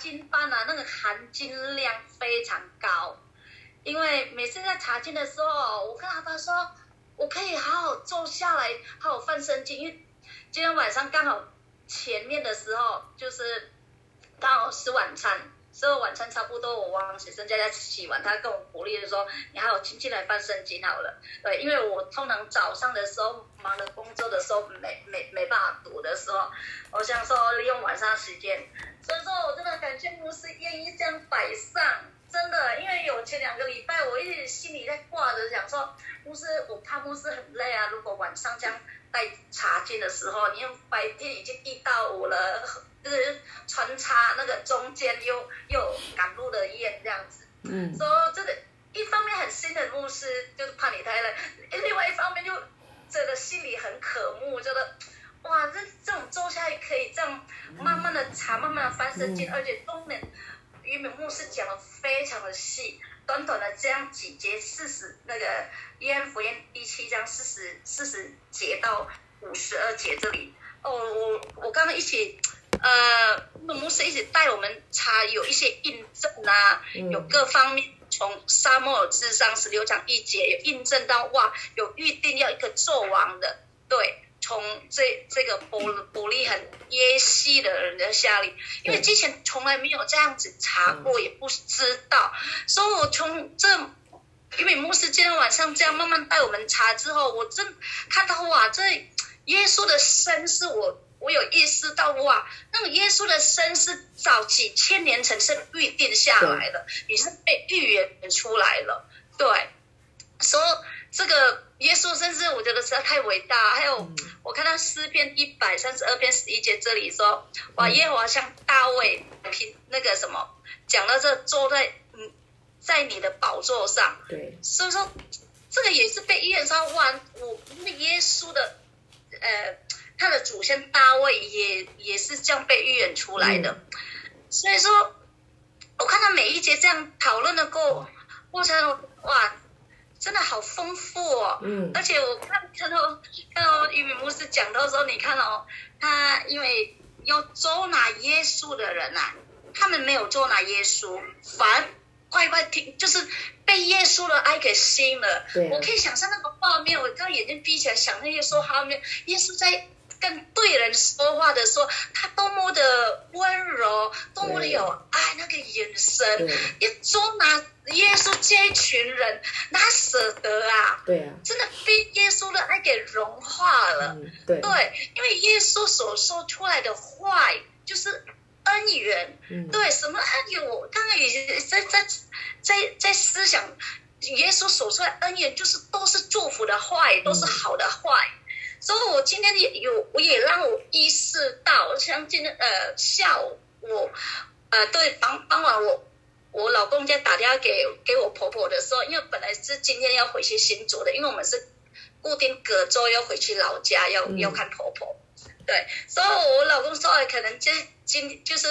金班啊，那个含金量非常高，因为每次在查经的时候，我跟阿爸说，我可以好好坐下来，好好放圣经，因为今天晚上刚好前面的时候就是刚好吃晚餐。之后晚餐差不多，我往学生家家洗完，他跟我鼓励说：“你还有亲戚来办圣经好了。”对，因为我通常早上的时候忙着工作的时候，没没没办法读的时候，我想说利用晚上时间。所以说我真的感谢牧师愿意这样摆上，真的，因为有前两个礼拜我一直心里在挂着，想说牧师，我怕牧师很累啊。如果晚上这样带茶经的时候，你用白天已经一到五了。就是穿插那个中间又又赶路的宴这样子，嗯，说这个一方面很新的牧师就是怕你太累，另外一方面就这个心里很渴慕，觉得哇，这这种坐下来可以这样慢慢的查，慢慢的翻圣经，而且中年于敏牧师讲的非常的细，短短的这样几节四十那个约翰福音第七章四十四十节到五十二节这里，哦，我我刚刚一起。呃，牧师一直带我们查有一些印证啊，有各方面从沙漠之上十六章一节有印证到哇，有预定要一个纣王的，对，从这这个伯伯利恒耶西的人的下里，因为之前从来没有这样子查过，也不知道，所以我从这因为牧师今天晚上这样慢慢带我们查之后，我真看到哇，这耶稣的身是我。我有意识到哇，那个耶稣的生是早几千年前是预定下来的，也是被预言出来了。对，说这个耶稣生是我觉得实在太伟大。还有我看到诗篇一百三十二篇十一节这里说，哇，耶和华像大卫平那个什么，讲到这坐在嗯在你的宝座上。对，所以说这个也是被预言说哇，我那耶稣的呃。他的祖先大卫也也是这样被预言出来的，所以说，我看到每一节这样讨论的过过程，哇，真的好丰富哦。嗯。而且我看看到看到于敏牧师讲到说，你看哦，他因为要捉拿耶稣的人呐，他们没有捉拿耶稣，反而乖乖听，就是被耶稣的爱给吸引了。我可以想象那个画面，我刚眼睛闭起来想那些说画面，耶稣在。跟对人说话的时候，他多么的温柔，多么的有爱，那个眼神，一捉拿耶稣这一群人，哪舍得啊？对啊，真的被耶稣的爱给融化了。对，因为耶稣所说出来的话就是恩缘。对，什么恩怨？我刚刚已经在在在在思想，耶稣所说的恩怨就是都是祝福的话都是好的话所以，我今天也有，我也让我意识到，像今天呃下午我呃对傍傍晚我我老公在打电话给给我婆婆的时候，因为本来是今天要回去新竹的，因为我们是固定隔周要回去老家要要看婆婆，对，所以我老公说可能今今就是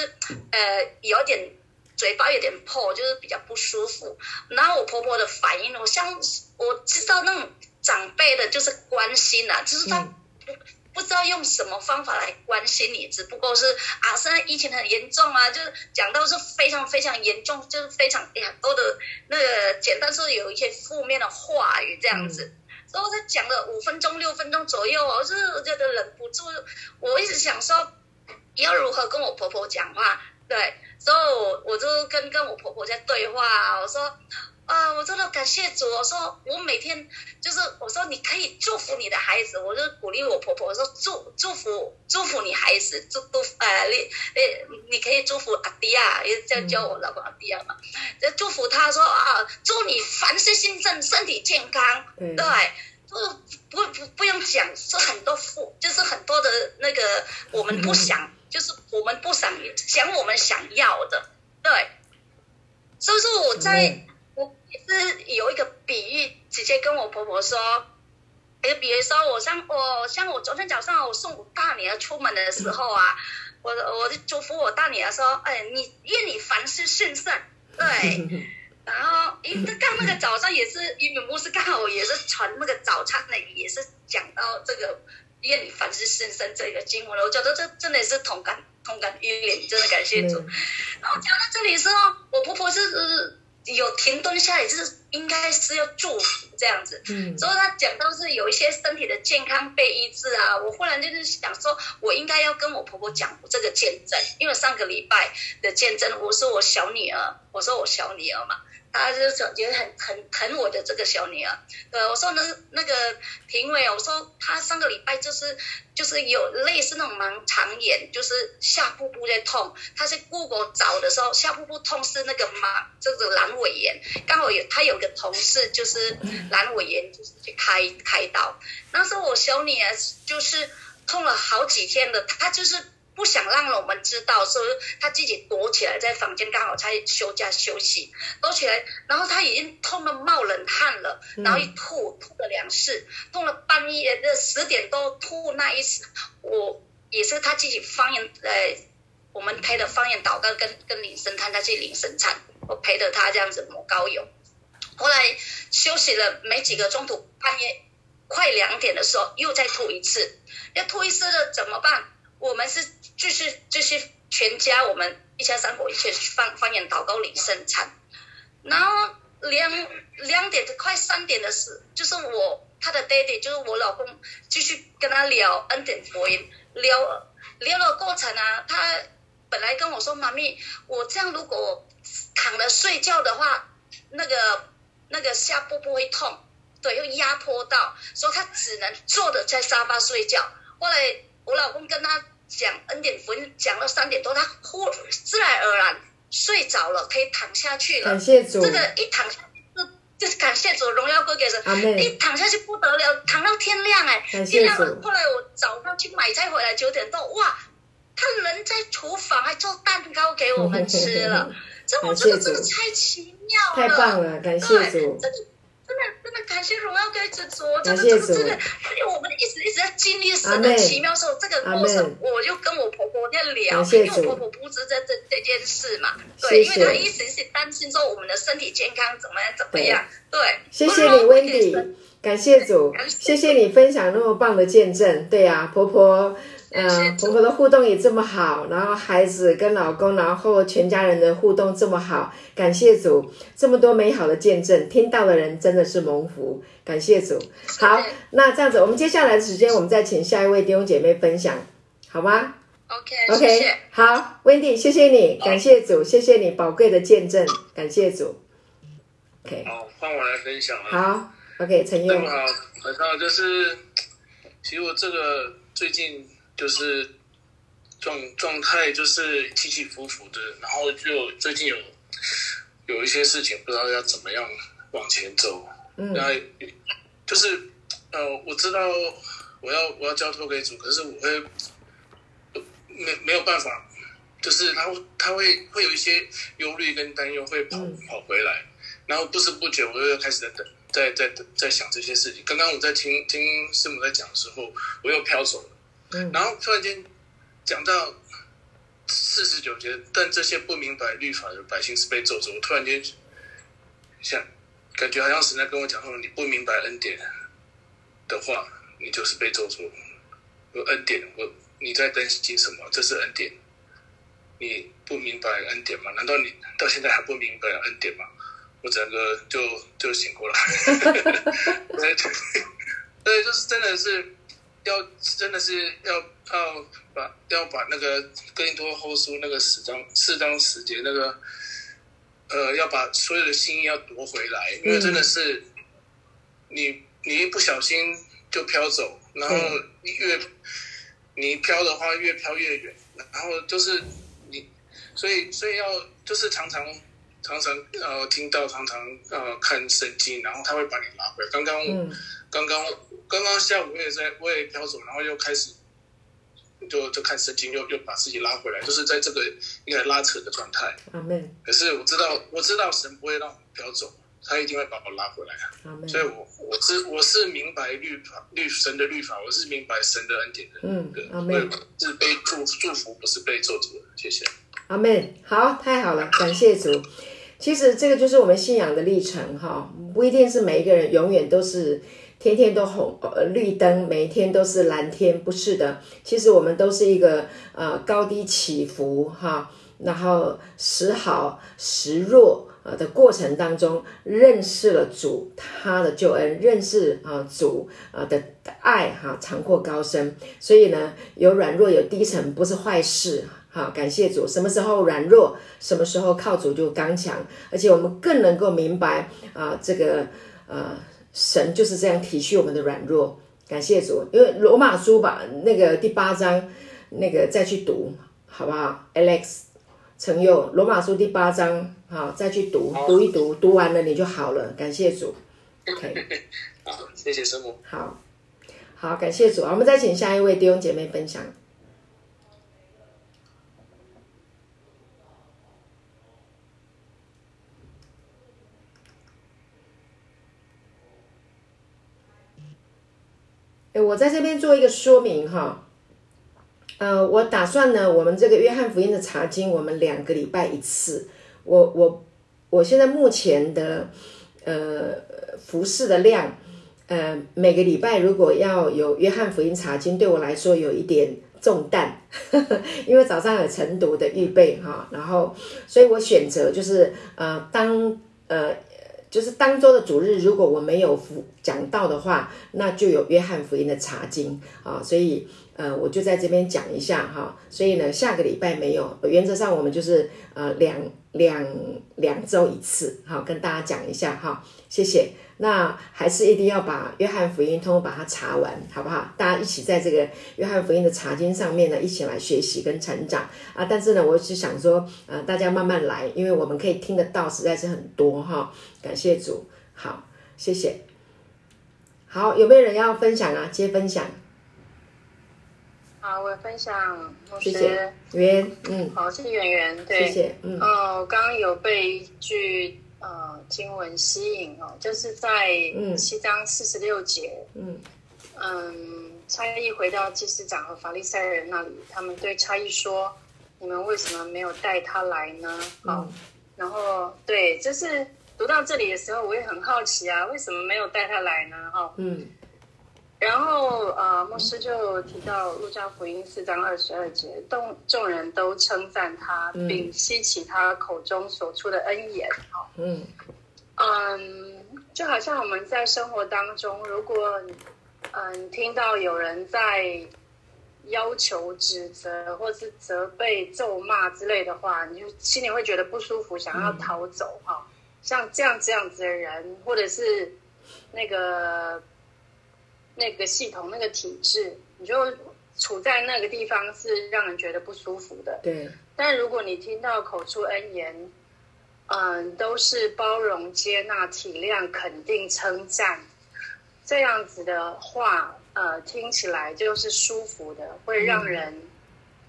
呃有点嘴巴有点破，就是比较不舒服。然后我婆婆的反应，我像我知道那种。长辈的就是关心呐，就是他不不知道用什么方法来关心你，只不过是啊，现在疫情很严重啊，就是讲到是非常非常严重，就是非常很多的那个简单说有一些负面的话语这样子，然后他讲了五分钟六分钟左右，我是觉得忍不住，我一直想说要如何跟我婆婆讲话，对，所以我我就跟跟我婆婆在对话，我说。啊，我真的感谢主。我说我每天就是我说你可以祝福你的孩子，我就鼓励我婆婆我说祝祝福祝福你孩子，祝祝呃你你你可以祝福阿迪亚，也这样叫我老公阿迪亚嘛，就祝福他说啊，祝你凡事兴盛，身体健康，对，就不不不用讲，是很多福，就是很多的那个我们不想，就是我们不想想我们想要的，对，所以说我在。是有一个比喻，直接跟我婆婆说，就比如说我像我像我昨天早上我送我大女儿出门的时候啊，我我就祝福我大女儿说，哎，你愿你凡事顺顺，对，然后因为刚那个早上也是因为牧师刚好也是传那个早餐的，也是讲到这个愿你凡事顺顺这个经文了，我觉得这真的是同感同感，因为真的感谢主，然后讲到这里时候，我婆婆是有停顿下来，就是应该是要祝福这样子。嗯。之后他讲到是有一些身体的健康被医治啊，我忽然就是想说，我应该要跟我婆婆讲这个见证，因为上个礼拜的见证，我说我小女儿，我说我小女儿嘛。他就是也很很疼我的这个小女儿，对，我说那那个评委，我说他上个礼拜就是就是有类似那种盲肠炎，就是下腹部在痛。他是 Google 找的时候，下腹部痛是那个盲这个阑尾炎，刚好有他有个同事就是阑尾炎，就是去开开刀。那时候我小女儿就是痛了好几天的，她就是。不想让我们知道，所以他自己躲起来在房间，刚好才休假休息，躲起来，然后他已经痛的冒冷汗了，然后一吐吐了两次，痛了半夜的十点多吐那一次，我也是他自己方言，呃，我们陪着方言祷告跟跟领神探，他去领神餐，我陪着他这样子抹膏油，后来休息了没几个钟头，半夜快两点的时候又再吐一次，要吐一次了怎么办？我们是就是就是全家，我们一家三口一起放放眼祷告领圣餐，然后两两点快三点的时，就是我他的爹爹，就是我老公，继续跟他聊恩典福音，聊聊了过程啊，他本来跟我说妈咪，我这样如果躺着睡觉的话，那个那个下部不会痛，对，又压迫到，所以他只能坐着在沙发睡觉，后来。我老公跟他讲恩典福音，讲到三点多，他忽自然而然睡着了，可以躺下去了。感谢主，这个一躺下就就是感谢主，荣耀归给神。一躺下去不得了，躺到天亮哎，天亮了。后来我早上去买菜回来九点多，哇，他人在厨房还做蛋糕给我们吃了，这我觉得真的太奇妙了，太棒了，感谢主。真的真的感谢荣耀给主，真的真的真的，因为我们一直一直在经历神的奇妙时候，这个过程，我就跟我婆婆在聊，因为我婆婆不知这这这件事嘛，对，因为她一直是担心说我们的身体健康怎么样怎么样，对。谢谢你，Wendy，感谢主，谢谢你分享那么棒的见证，对呀，婆婆。嗯，婆婆的互动也这么好，然后孩子跟老公，然后全家人的互动这么好，感谢主，这么多美好的见证，听到的人真的是蒙福，感谢主。好，那这样子，我们接下来的时间，我们再请下一位弟兄姐妹分享，好吗？OK，OK，好，Wendy，谢谢你，感谢主，谢谢你宝贵的见证，感谢主。OK，好，换我来分享了。好，OK，陈燕。好，晚上就是，其实我这个最近。就是状状态就是起起伏伏的，然后就最近有有一些事情不知道要怎么样往前走，嗯，然后就是呃，我知道我要我要交托给主，可是我会没没有办法，就是他他会会有一些忧虑跟担忧会跑跑回来，然后不知不觉我又要开始在等，在在在想这些事情。刚刚我在听听师母在讲的时候，我又飘走了。然后突然间讲到四十九节，但这些不明白律法的百姓是被咒诅。我突然间想，感觉好像神在跟我讲说：你不明白恩典的话，你就是被咒诅。有恩典，我你在担心什么？这是恩典。你不明白恩典吗？难道你到现在还不明白恩典吗？我整个就就醒过来。对，就是真的是。要真的是要要把要把那个哥林多后书那个十章四章十节那个呃要把所有的心意要夺回来，因为真的是你你一不小心就飘走，然后越你飘的话越飘越远，然后就是你所以所以要就是常常常常呃听到常常呃看圣经，然后他会把你拉回来。刚刚刚刚。刚刚下午我也在，我也飘走，然后又开始，就就看圣经，又又把自己拉回来，就是在这个应该拉扯的状态。阿门。可是我知道，我知道神不会让我飘走，他一定会把我拉回来。所以我我是我是明白律法律神的律法，我是明白神的恩典的。嗯，阿门。是被祝祝福，不是被咒诅的。谢谢。阿门。好，太好了，感谢主。其实这个就是我们信仰的历程哈，不一定是每一个人永远都是。天天都红呃绿灯，每一天都是蓝天，不是的。其实我们都是一个呃高低起伏哈。然后时好时弱呃的过程当中，认识了主他的救恩，认识啊主啊的爱哈，长阔高深。所以呢，有软弱有低沉不是坏事。好，感谢主。什么时候软弱，什么时候靠主就刚强，而且我们更能够明白啊，这个呃，神就是这样体恤我们的软弱。感谢主，因为罗马书吧，那个第八章，那个再去读，好不好？Alex，陈佑，罗马书第八章，好，再去读，读一读，读完了你就好了。感谢主。OK，好，谢谢师母。好，好，感谢主。我们再请下一位弟兄姐妹分享。我在这边做一个说明哈，呃，我打算呢，我们这个约翰福音的查经，我们两个礼拜一次。我我我现在目前的呃服饰的量，呃，每个礼拜如果要有约翰福音查经，对我来说有一点重担，因为早上有晨读的预备哈，然后所以我选择就是呃当呃。就是当周的主日，如果我没有福讲到的话，那就有约翰福音的查经啊，所以呃，我就在这边讲一下哈。所以呢，下个礼拜没有，原则上我们就是呃两两两周一次，好跟大家讲一下哈，谢谢。那还是一定要把约翰福音通通把它查完，好不好？大家一起在这个约翰福音的查经上面呢，一起来学习跟成长啊！但是呢，我是想说，呃，大家慢慢来，因为我们可以听得到，实在是很多哈。感谢主，好，谢谢。好，有没有人要分享啊？接分享。好，我分享。谢谢。圆，嗯。好，谢谢圆圆。对，谢谢。嗯。哦，刚刚有被一句。呃，经文吸引哦，就是在七章四十六节。嗯嗯，差役回到祭司长和法利赛人那里，他们对差役说：“你们为什么没有带他来呢？”好，然后对，就是读到这里的时候，我也很好奇啊，为什么没有带他来呢？哈，嗯。然后呃，牧师就提到路加福音四章二十二节，众众人都称赞他，并吸起他口中所出的恩言。好，嗯嗯，就好像我们在生活当中，如果嗯听到有人在要求、指责或是责备、咒骂之类的话，你就心里会觉得不舒服，想要逃走。哈，像这样这样子的人，或者是那个。那个系统、那个体制，你就处在那个地方是让人觉得不舒服的。对。但如果你听到口出恩言，嗯，都是包容、接纳、体谅、肯定、称赞，这样子的话，呃，听起来就是舒服的，会让人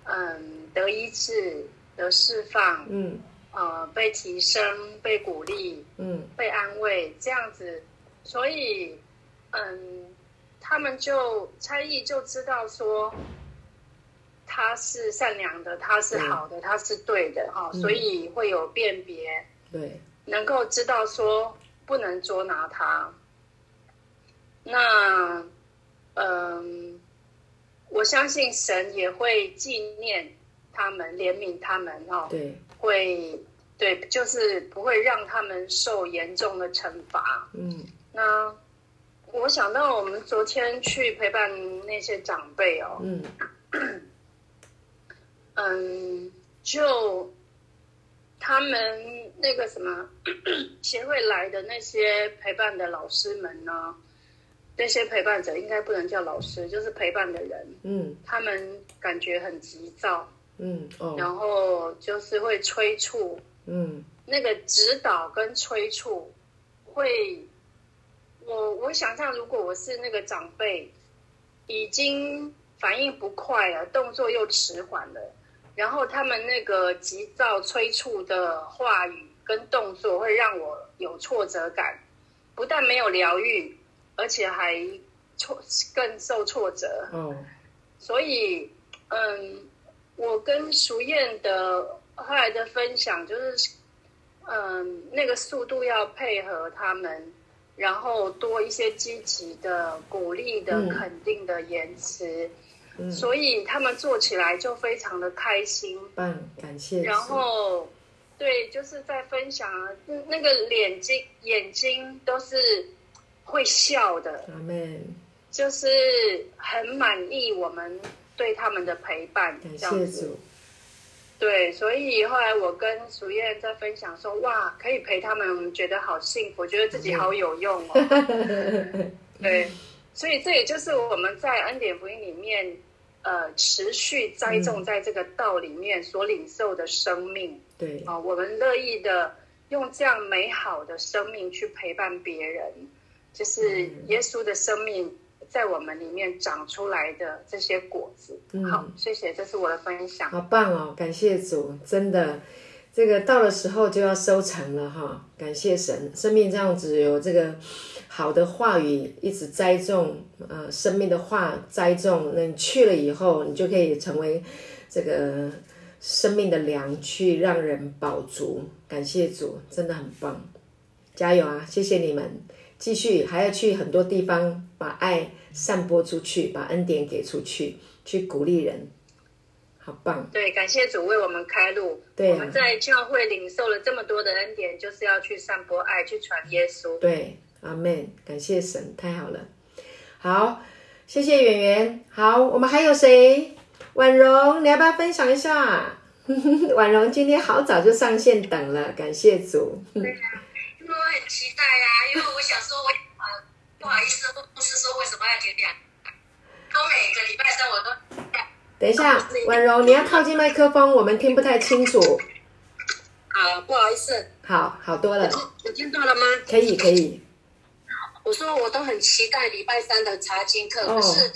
嗯得医治、得释放，嗯，呃，被提升、被鼓励，嗯，被安慰，这样子，所以，嗯。他们就猜疑就知道说他是善良的，他是好的，他是对的哈，所以会有辨别，对，能够知道说不能捉拿他。那嗯，我相信神也会纪念他们，怜悯他们哦，对，会对，就是不会让他们受严重的惩罚。嗯，那。我想到我们昨天去陪伴那些长辈哦，嗯，嗯，就他们那个什么 协会来的那些陪伴的老师们呢，那些陪伴者应该不能叫老师，就是陪伴的人，嗯，他们感觉很急躁，嗯，哦，然后就是会催促，嗯，那个指导跟催促会。我我想象，如果我是那个长辈，已经反应不快了，动作又迟缓了，然后他们那个急躁催促的话语跟动作，会让我有挫折感，不但没有疗愈，而且还挫更受挫折。嗯，所以，嗯，我跟淑燕的后来的分享就是，嗯，那个速度要配合他们。然后多一些积极的、鼓励的、肯定的言辞，所以他们做起来就非常的开心。嗯，感谢。然后，对，就是在分享，那个眼睛眼睛都是会笑的。就是很满意我们对他们的陪伴，感谢主。对，所以后来我跟淑燕在分享说：“哇，可以陪他们，我们觉得好幸福，觉得自己好有用哦。”对，所以这也就是我们在恩典福音里面，呃，持续栽种在这个道里面所领受的生命。对啊，我们乐意的用这样美好的生命去陪伴别人，就是耶稣的生命。在我们里面长出来的这些果子，好，谢谢，这是我的分享。好棒哦，感谢主，真的，这个到了时候就要收成了哈，感谢神，生命这样子有这个好的话语一直栽种，呃，生命的话栽种，那你去了以后，你就可以成为这个生命的粮，去让人饱足。感谢主，真的很棒，加油啊！谢谢你们，继续还要去很多地方把爱。散播出去，把恩典给出去，去鼓励人，好棒！对，感谢主为我们开路。对，我们在教会领受了这么多的恩典，就是要去散播爱，去传耶稣。对，阿门！感谢神，太好了。好，谢谢圆圆。好，我们还有谁？婉容，你要不要分享一下？婉容今天好早就上线等了，感谢主。对呀，因为我很期待呀，因为我想说，我。不好意思，牧师说为什么要点两？都每个礼拜三我都。等一下，婉柔，你要靠近麦克风，我们听不太清楚。好，不好意思。好好多了。我听到了吗？可以，可以。我说我都很期待礼拜三的查经课，可是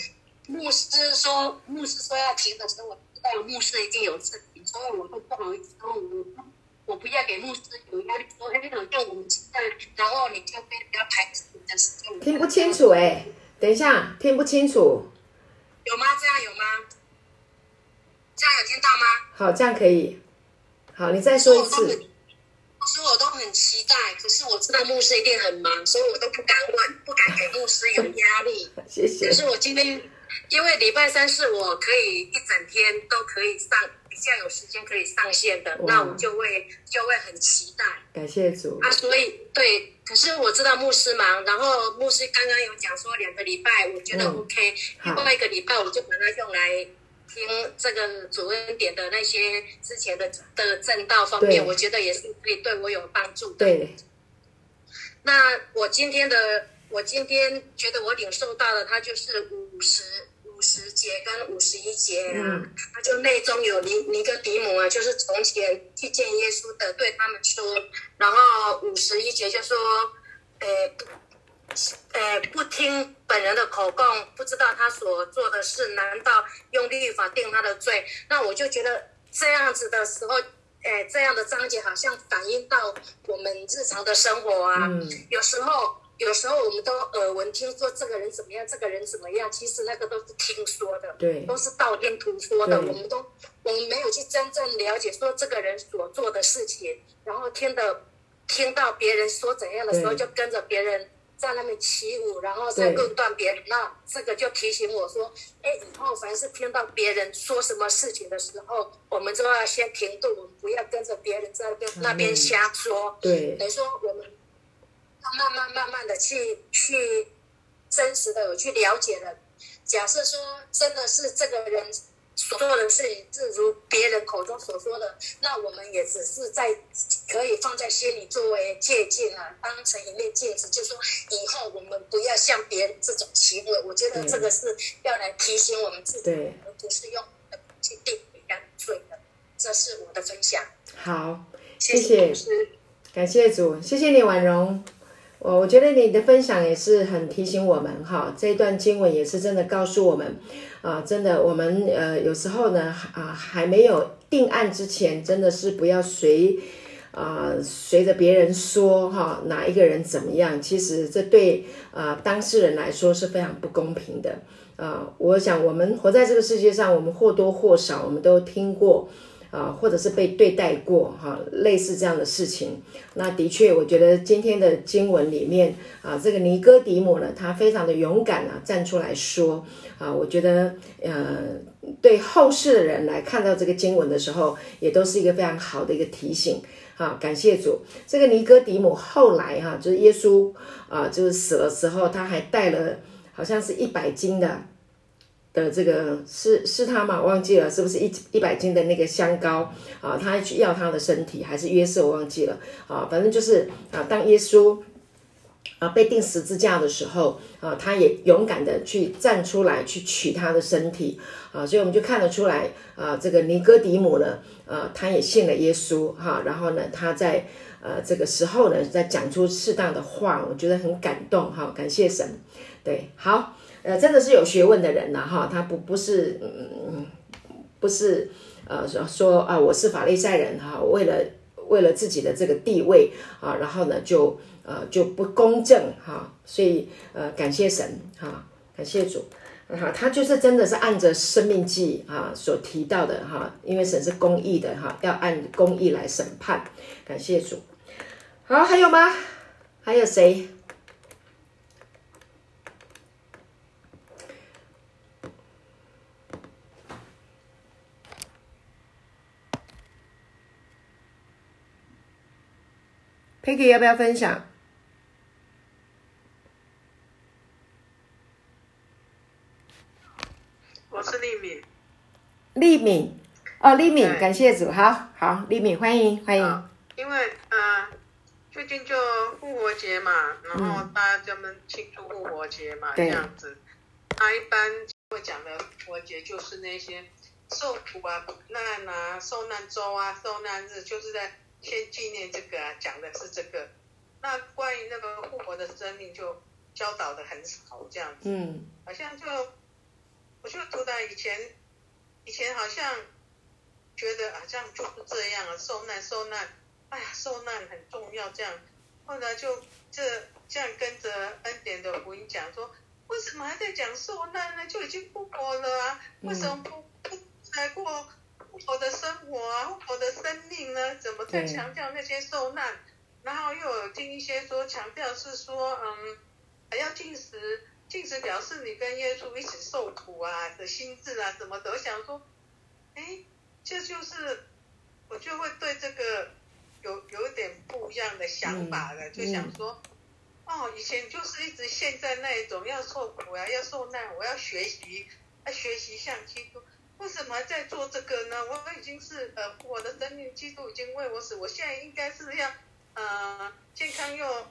牧师说牧师说要停的时候，我知道牧师一定有事情，所以我会不好意思，我我不要给牧师有压力，说哎，好像我们期待，然后你就被人家排斥。听不清楚哎，等一下，听不清楚。有吗？这样有吗？这样有听到吗？好，这样可以。好，你再说一次。我说我都很期待，可是我知道牧师一定很忙，所以我都不敢问，不敢给牧师有压力。谢谢。可是我今天，因为礼拜三是我可以一整天都可以上，比较有时间可以上线的，那我就会就会很期待。感谢主。啊，所以对。可是我知道牧师忙，然后牧师刚刚有讲说两个礼拜，我觉得 OK，另外一个礼拜我就把它用来听这个主恩点的那些之前的的正道方面，我觉得也是可以对我有帮助的。对。那我今天的，我今天觉得我领受到的，它就是五十五十节跟五十一节啊，他就内中有尼尼哥底母啊，就是从前去见耶稣的，对他们说。然后五十一节就说，呃，呃，不听本人的口供，不知道他所做的事，难道用律法定他的罪？那我就觉得这样子的时候，呃，这样的章节好像反映到我们日常的生活啊。有时候，有时候我们都耳闻听说这个人怎么样，这个人怎么样，其实那个都是听说的，对，都是道听途说的。我们都我们没有去真正了解说这个人所做的事情。然后听的，听到别人说怎样的时候，就跟着别人在那边起舞，然后再论断别人。那这个就提醒我说，哎，以后凡是听到别人说什么事情的时候，我们都要先停顿，我们不要跟着别人在那边那边瞎说。对，等于说我们要慢慢慢慢的去去真实的有去了解了。假设说真的是这个人。所做的事情是如别人口中所说的，那我们也只是在可以放在心里作为借鉴啊，当成一面镜子，就说以后我们不要像别人这种行为。我觉得这个是要来提醒我们自己，而不是用去定别人罪的。这是我的分享。好，谢谢，感谢主，谢谢你婉容。我我觉得你的分享也是很提醒我们哈，这一段经文也是真的告诉我们。啊，真的，我们呃有时候呢，啊还没有定案之前，真的是不要随啊随着别人说哈哪一个人怎么样，其实这对啊当事人来说是非常不公平的啊。我想我们活在这个世界上，我们或多或少我们都听过啊，或者是被对待过哈，类似这样的事情。那的确，我觉得今天的经文里面啊，这个尼哥底母呢，他非常的勇敢啊，站出来说啊，我觉得呃，对后世的人来看到这个经文的时候，也都是一个非常好的一个提醒。啊，感谢主。这个尼哥底母后来哈，就是耶稣啊，就是死了时候，他还带了好像是一百斤的。的这个是是他吗？忘记了，是不是一一百斤的那个香膏啊？他去要他的身体，还是约瑟？我忘记了啊。反正就是啊，当耶稣啊被钉十字架的时候啊，他也勇敢的去站出来去取他的身体啊。所以我们就看得出来啊，这个尼哥底母呢，啊，他也信了耶稣哈。然后呢，他在呃这个时候呢，在讲出适当的话，我觉得很感动哈。感谢神，对，好。呃，真的是有学问的人呐，哈，他不不是，嗯，不是，呃，说说啊，我是法利赛人哈，为了为了自己的这个地位啊，然后呢，就呃就不公正哈，所以呃，感谢神哈，感谢主，哈，他就是真的是按着生命记啊所提到的哈，因为神是公义的哈，要按公义来审判，感谢主。好，还有吗？还有谁？Peggy 要不要分享？我是丽敏。丽敏，哦，丽敏，感谢主，好好，丽敏，欢迎欢迎。因为呃，最近就复活节嘛，然后大家专门庆祝复活节嘛，这样子。他一般会讲的复活节就是那些受苦啊、苦难啊、受难周啊、受难日，就是在。先纪念这个啊，讲的是这个。那关于那个复活的生命，就教导的很少这样子。嗯。好像就，我就突然以前，以前好像觉得啊，这样就是这样啊，受难受难，哎呀，受难很重要这样。后来就这这样跟着恩典的福音讲说，为什么还在讲受难呢？就已经复活了啊，为什么不不来过？我的生活啊，我的生命呢？怎么在强调那些受难？然后又有听一些说强调是说，嗯，还要进食，进食表示你跟耶稣一起受苦啊的心智啊，怎么都想说，哎，这就是我就会对这个有有点不一样的想法了，就想说，哦，以前就是一直陷在那一种要受苦啊，要受难，我要学习，要学习像基督。为什么还在做这个呢？我已经是呃，我的生命基督已经为我死，我现在应该是要呃健康又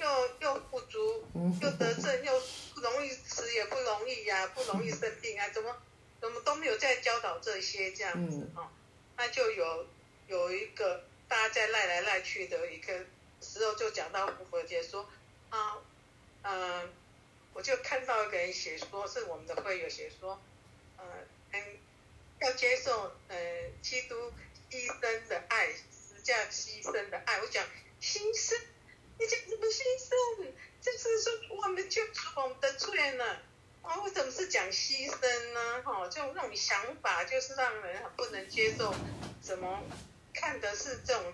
又又不足，又得症，又不容易死也不容易呀，不容易生病啊，怎么怎么都没有在教导这些这样子哦，那就有有一个大家在赖来赖去的一个时候，就讲到复活节说啊嗯，我就看到一个人写说，是我们的会友写说，要接受呃基督牺牲的爱，实价牺牲的爱。我讲牺牲，你讲什么牺牲？就是说我们就出我们的罪呢。啊，为什么是讲牺牲呢？哈，就那种想法，就是让人很不能接受。怎么看的是这种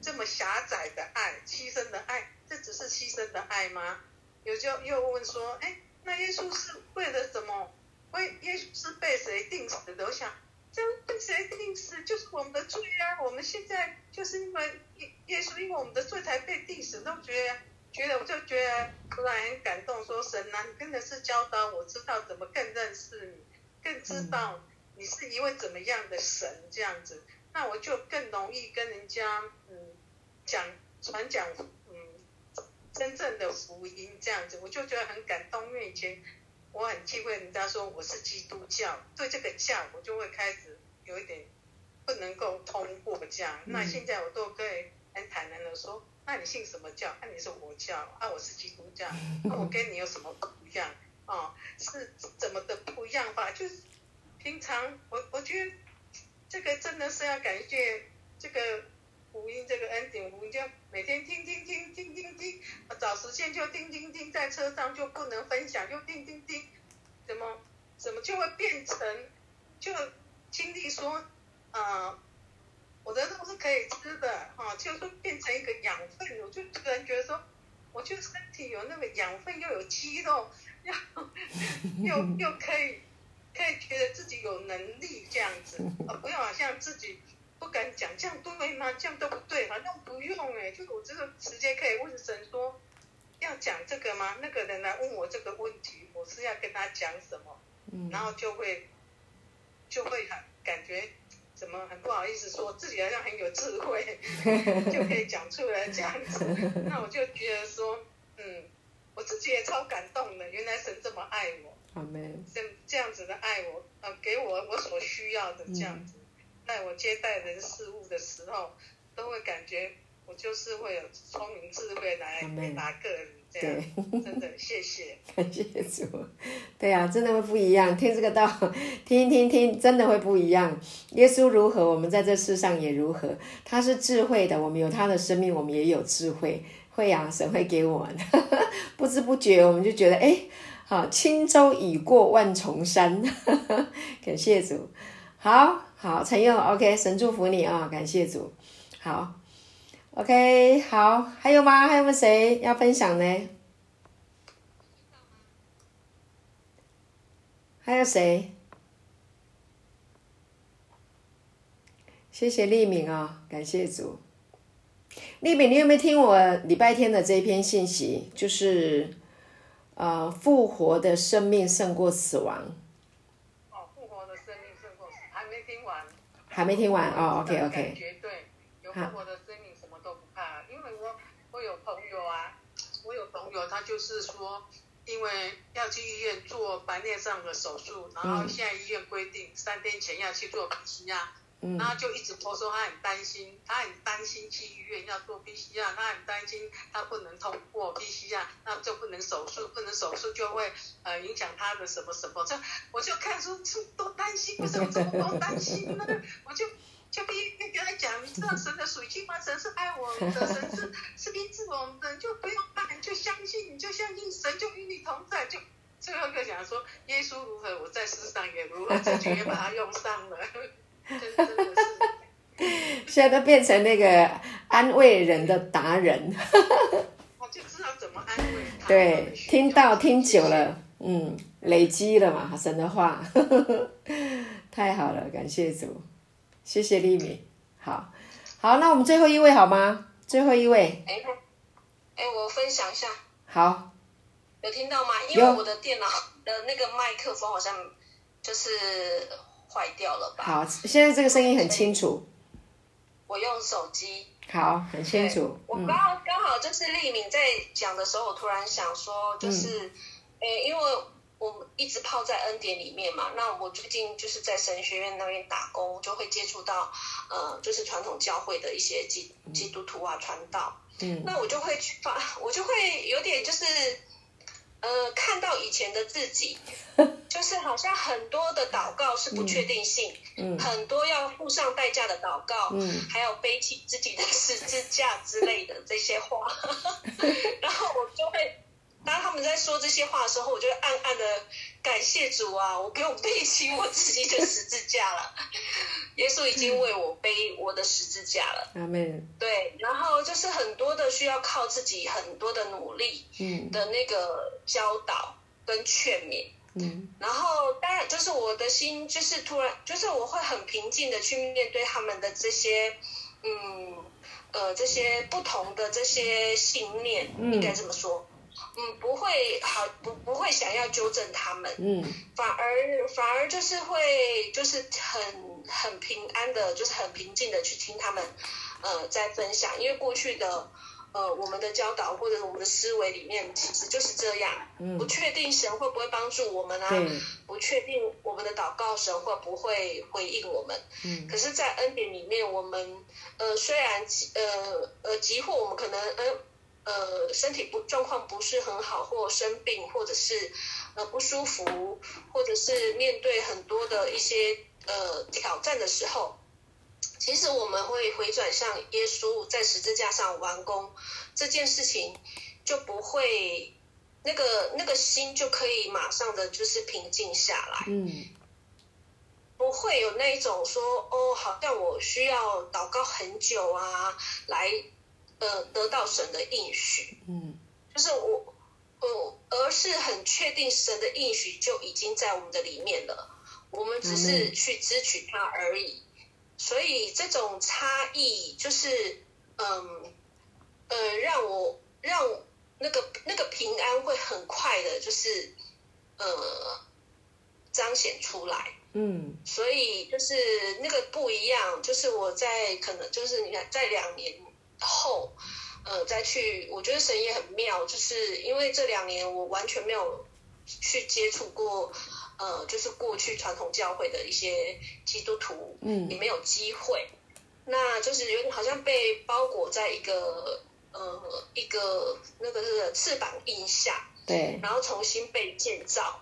这么狭窄的爱，牺牲的爱？这只是牺牲的爱吗？有就又问说，哎，那耶稣是为了什么？为耶稣是被谁定死的？我想，这被谁定死就是我们的罪啊！我们现在就是因为耶耶稣因为我们的罪才被定死，都觉得觉得我就觉得突然很感动，说神啊，你真的是教导我知道怎么更认识你，更知道你是一位怎么样的神这样子，那我就更容易跟人家嗯讲传讲嗯真正的福音这样子，我就觉得很感动，因为以前。我很忌讳人家说我是基督教，对这个教我就会开始有一点不能够通过这样。那现在我都可以很坦然的说，那你信什么教？那你是佛教，啊我是基督教，那我跟你有什么不一样？啊，是怎么的不一样吧？就是平常我我觉得这个真的是要感谢这个。福音这个恩典，福音就每天听听听听听听，找时间就听听听，在车上就不能分享，就听听听，怎么怎么就会变成就经历说，呃，我的肉是可以吃的，哈，就是变成一个养分，我就突然觉得说，我就身体有那个养分，又有肌肉，又又又可以可以觉得自己有能力这样子，啊不要好像自己不敢讲，这样对吗？这样都不对，反正不用哎，就我这个直接可以问神说。要讲这个吗？那个人来问我这个问题，我是要跟他讲什么？嗯，然后就会就会很感觉怎么很不好意思，说自己好像很有智慧，就可以讲出来这样子。那我就觉得说，嗯，我自己也超感动的。原来神这么爱我，阿门。这这样子的爱我，呃，给我我所需要的这样子，在我接待人事物的时候，都会感觉。我就是会有聪明智慧来回答个人，这样真的谢谢，感谢主。对啊，真的会不一样。听这个道，听听听，真的会不一样。耶稣如何，我们在这世上也如何。他是智慧的，我们有他的生命，我们也有智慧。会啊，神会给我们，不知不觉我们就觉得，哎，好，轻舟已过万重山。感谢主，好好陈佑，OK，神祝福你啊，感谢主，好。OK，好，还有吗？还有没有谁要分享呢？还有谁？谢谢丽敏啊，感谢主。丽敏，你有没有听我礼拜天的这一篇信息？就是呃，复活的生命胜过死亡。哦，复活的生命胜过死，还没听完。还没听完哦，OK，OK。绝对有复活的生命什么都不怕，因为我我有朋友啊，我有朋友。他就是说，因为要去医院做白内障的手术，然后现在医院规定三天前要去做 PCR，然后就一直婆说他很担心，他很担心去医院要做 PCR，他很担心他不能通过 PCR，那就不能手术，不能手术就会呃影响他的什么什么，这我就看出这多担心，为什么这么多担心呢？我就。就跟跟跟他讲，你知道神的属性吗？神是爱我们的，神是 是医治我们的，就不用怕，你就相信，你就相信神就与你同在。就最后一个讲说，耶稣如何，我在世上也如何，这句也把它用上了。现在都变成那个安慰人的达人。我 就知道怎么安慰他。对，听到听久了，嗯，累积了嘛，神的话，太好了，感谢主。谢谢丽敏，好，好，那我们最后一位好吗？最后一位，哎，哎，我分享一下，好，有听到吗？因为我的电脑的那个麦克风好像就是坏掉了吧？好，现在这个声音很清楚。我用手机，好，很清楚。我刚刚好就是丽敏在讲的时候，我突然想说，就是，哎，因为。我一直泡在恩典里面嘛，那我最近就是在神学院那边打工，就会接触到呃，就是传统教会的一些基基督徒啊传道，嗯，那我就会去发，我就会有点就是呃，看到以前的自己，就是好像很多的祷告是不确定性，嗯，很多要付上代价的祷告，嗯，还有背起自己的十字架之类的这些话，然后我就会。当他们在说这些话的时候，我就暗暗的感谢主啊！我不用背起我自己的十字架了，耶稣已经为我背我的十字架了。阿门。对，然后就是很多的需要靠自己很多的努力，嗯，的那个教导跟劝勉，嗯，然后当然就是我的心就是突然就是我会很平静的去面对他们的这些，嗯呃这些不同的这些信念，应该这么说。嗯，不会好，不不会想要纠正他们，嗯，反而反而就是会，就是很很平安的，就是很平静的去听他们，呃，在分享，因为过去的呃我们的教导或者我们的思维里面其实就是这样，嗯，不确定神会不会帮助我们啊，不确定我们的祷告神会不会回应我们，嗯，可是，在恩典里面，我们呃虽然呃呃急迫我们可能呃。呃，身体不状况不是很好，或生病，或者是呃不舒服，或者是面对很多的一些呃挑战的时候，其实我们会回转向耶稣，在十字架上完工这件事情，就不会那个那个心就可以马上的就是平静下来。嗯，不会有那种说哦，好像我需要祷告很久啊，来呃得到神的应许。嗯，就是我，我而是很确定神的应许就已经在我们的里面了，我们只是去支取它而已。所以这种差异就是，嗯，呃，让我让那个那个平安会很快的，就是呃彰显出来。嗯，所以就是那个不一样，就是我在可能就是你看在两年后，呃，再去，我觉得神也很妙，就是因为这两年我完全没有去接触过，呃，就是过去传统教会的一些基督徒，嗯，也没有机会，那就是有点好像被包裹在一个呃一个那个是翅膀印下，对，然后重新被建造，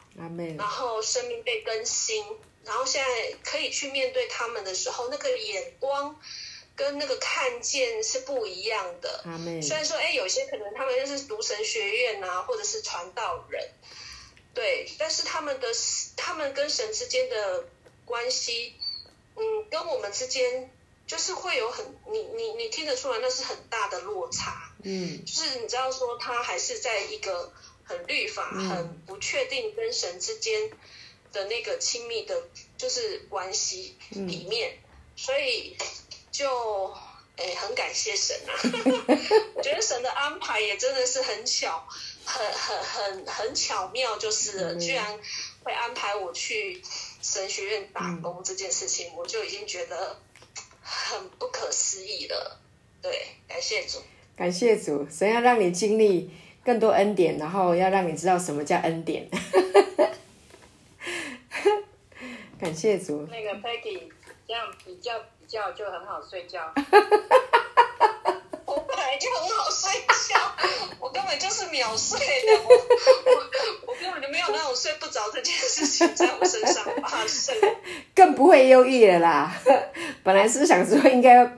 然后生命被更新。然后现在可以去面对他们的时候，那个眼光跟那个看见是不一样的。虽然说，哎，有些可能他们就是读神学院啊，或者是传道人，对，但是他们的他们跟神之间的关系，嗯，跟我们之间就是会有很你你你听得出来，那是很大的落差。嗯，就是你知道说，他还是在一个很律法、很不确定跟神之间。的那个亲密的，就是关系里面，所以就诶很感谢神啊！我觉得神的安排也真的是很巧，很很很很巧妙，就是居然会安排我去神学院打工这件事情，我就已经觉得很不可思议了。对，感谢主，感谢主，神要让你经历更多恩典，然后要让你知道什么叫恩典。感谢主。那个 Peggy 这样比较比较就很好睡觉。我本来就很好睡觉，我根本就是秒睡的。我我我根本就没有那种睡不着这件事情在我身上发生。更不会忧郁了啦。本来是想说应该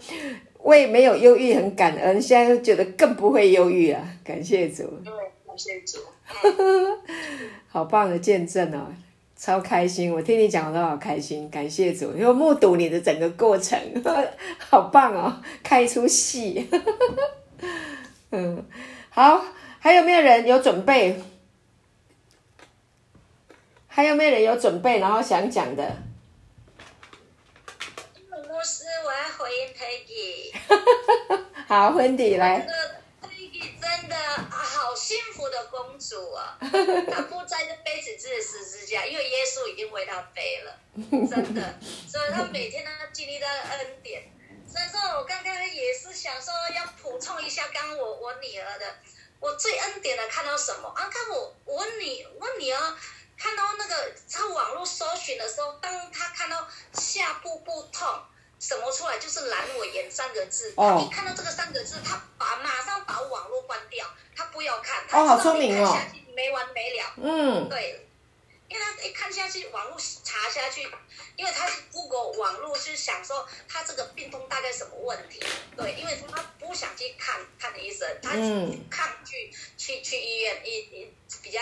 为没有忧郁很感恩，现在又觉得更不会忧郁了。感谢主。对，感谢主。好棒的见证哦。超开心！我听你讲我都好开心，感谢主，因为目睹你的整个过程，好棒哦，开一出戏。嗯，好，还有没有人有准备？还有没有人有准备，然后想讲的？牧师，我要回应 Peggy。好，温迪来。公主啊！她不在这背着这十字架，因为耶稣已经为她背了，真的。所以她每天都经历到恩典。所以说我刚刚也是想说要补充一下，刚我我女儿的，我最恩典的看到什么啊？看我我女我女儿看到那个在网络搜寻的时候，当她看到下腹部痛。什么出来就是阑尾炎三个字，他一看到这个三个字，他把马上把网络关掉，他不要看，他知道你看下去没完没了。嗯，对，因为他一看下去，网络查下去，因为他是 Google 网络是想说他这个病痛大概什么问题，对，因为他不想去看看医生，他抗拒去去医院一一比较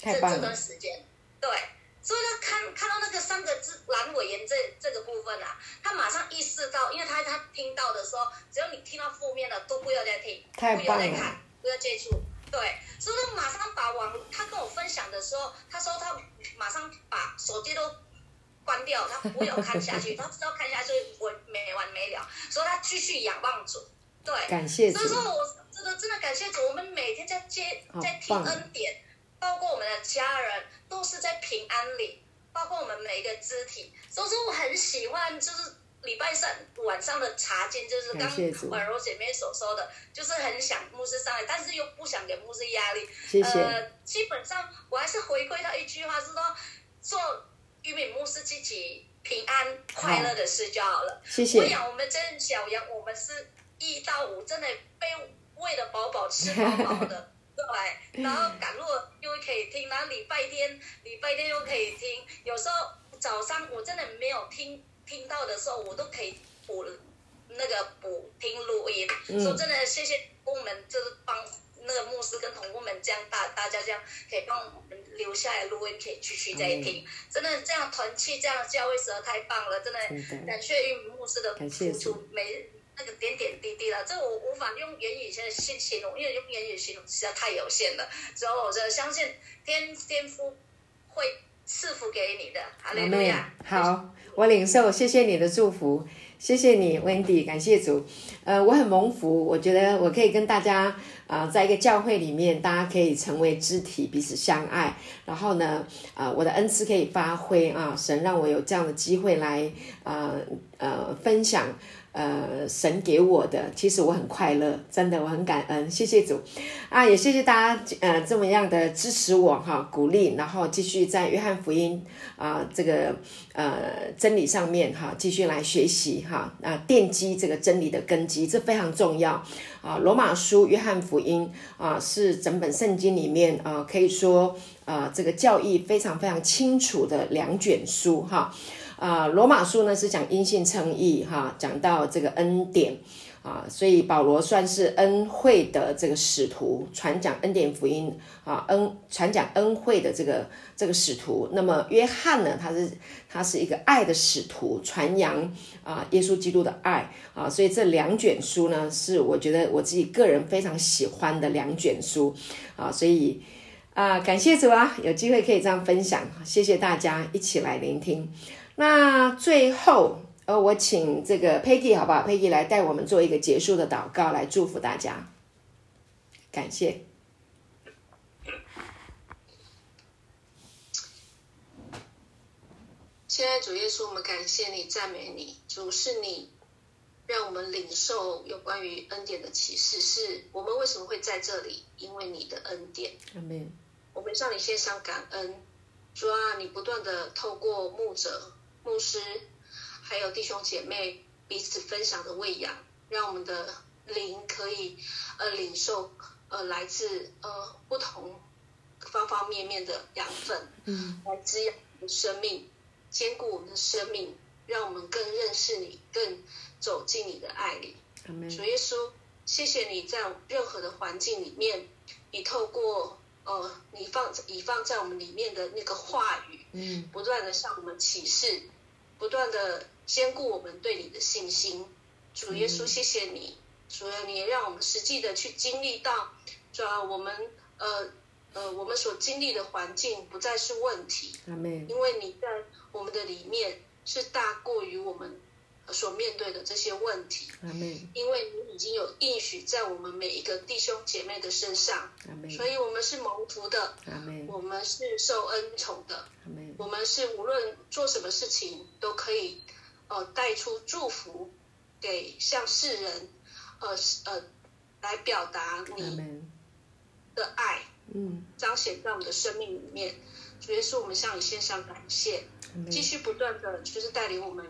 这这段时间，对。所以他看看到那个三个字阑尾炎这这个部分啊，他马上意识到，因为他他听到的时候，只要你听到负面的都不要再听，不要再看，不要接触，对，所以他马上把网，他跟我分享的时候，他说他马上把手机都关掉，他不要看下去，他知道看下去我没完没了，所以他继续仰望主，对，感谢所以说我真的真的感谢主，我们每天在接在听恩典。包括我们的家人都是在平安里，包括我们每一个肢体，所以说我很喜欢，就是礼拜三晚上的茶经，就是刚婉柔姐妹所说的，就是很想牧师上来，但是又不想给牧师压力。谢谢。呃，基本上我还是回归到一句话，是说做玉米牧师自己平安快乐的事就好了。谢谢。我养我们这小羊，我们是一到五真的被喂的饱饱，吃饱饱的。对，然后赶路又可以听，然后礼拜天礼拜天又可以听，有时候早上我真的没有听听到的时候，我都可以补那个补听录音。说真的，谢谢工们，就是帮那个牧师跟同工们这样大大家这样可以帮我们留下来录音可以继续再听。真的这样团契这样的教会实在太棒了，真的感谢玉牧师的付出，每那个点点滴滴了，这我无法用言语现在形容，因为用言语形容实在太有限了。只要我真的相信天天父会赐福给你的，阿门。好，我领受，谢谢你的祝福。谢谢你，Wendy，感谢主。呃，我很蒙福，我觉得我可以跟大家啊，在一个教会里面，大家可以成为肢体，彼此相爱。然后呢，啊，我的恩赐可以发挥啊，神让我有这样的机会来啊呃分享。呃，神给我的，其实我很快乐，真的，我很感恩，谢谢主，啊，也谢谢大家，呃，这么样的支持我哈，鼓励，然后继续在约翰福音啊这个呃真理上面哈，继续来学习哈，啊，奠基这个真理的根基，这非常重要啊。罗马书、约翰福音啊，是整本圣经里面啊，可以说啊，这个教义非常非常清楚的两卷书哈。啊罗马书呢是讲因信称义，哈，讲到这个恩典啊，所以保罗算是恩惠的这个使徒，传讲恩典福音啊，恩传讲恩惠的这个这个使徒。那么约翰呢，他是他是一个爱的使徒，传扬啊耶稣基督的爱啊，所以这两卷书呢，是我觉得我自己个人非常喜欢的两卷书啊，所以啊，感谢主啊，有机会可以这样分享，谢谢大家一起来聆听。那最后，呃，我请这个 Peggy 好不好？Peggy 来带我们做一个结束的祷告，来祝福大家。感谢。现在主耶稣，我们感谢你，赞美你。主是你让我们领受有关于恩典的启示，是我们为什么会在这里？因为你的恩典。我们向你献上感恩。主啊，你不断的透过牧者。牧师，还有弟兄姐妹彼此分享的喂养，让我们的灵可以呃领受呃来自呃不同方方面面的养分，嗯，来滋养我们的生命，兼顾我们的生命，让我们更认识你，更走进你的爱里。主耶稣，谢谢你在任何的环境里面，你透过。呃，你放你放在我们里面的那个话语，嗯，不断的向我们启示，不断的兼顾我们对你的信心。主耶稣，谢谢你，主耶，你也让我们实际的去经历到，主啊，我们呃呃，我们所经历的环境不再是问题，因为你在我们的里面是大过于我们。所面对的这些问题，因为你已经有应许在我们每一个弟兄姐妹的身上，所以我们是蒙福的，我们是受恩宠的，我们是无论做什么事情都可以呃带出祝福给向世人，呃呃来表达你的爱，嗯，彰显在我们的生命里面。主要是我们向你献上感谢，继续不断的就是带领我们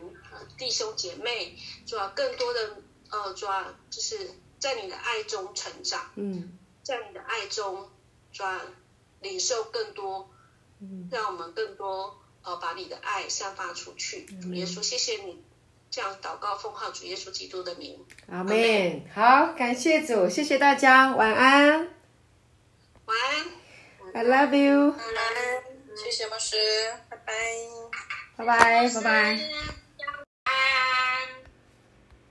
弟兄姐妹，主要更多的呃，主要就是在你的爱中成长，嗯，在你的爱中，主要领受更多，嗯，让我们更多呃把你的爱散发出去。主耶稣，谢谢你这样祷告奉号主耶稣基督的名，阿门。好，感谢主，谢谢大家，晚安，晚安，I love you。晚安。谢谢老师，拜拜，拜拜，拜拜。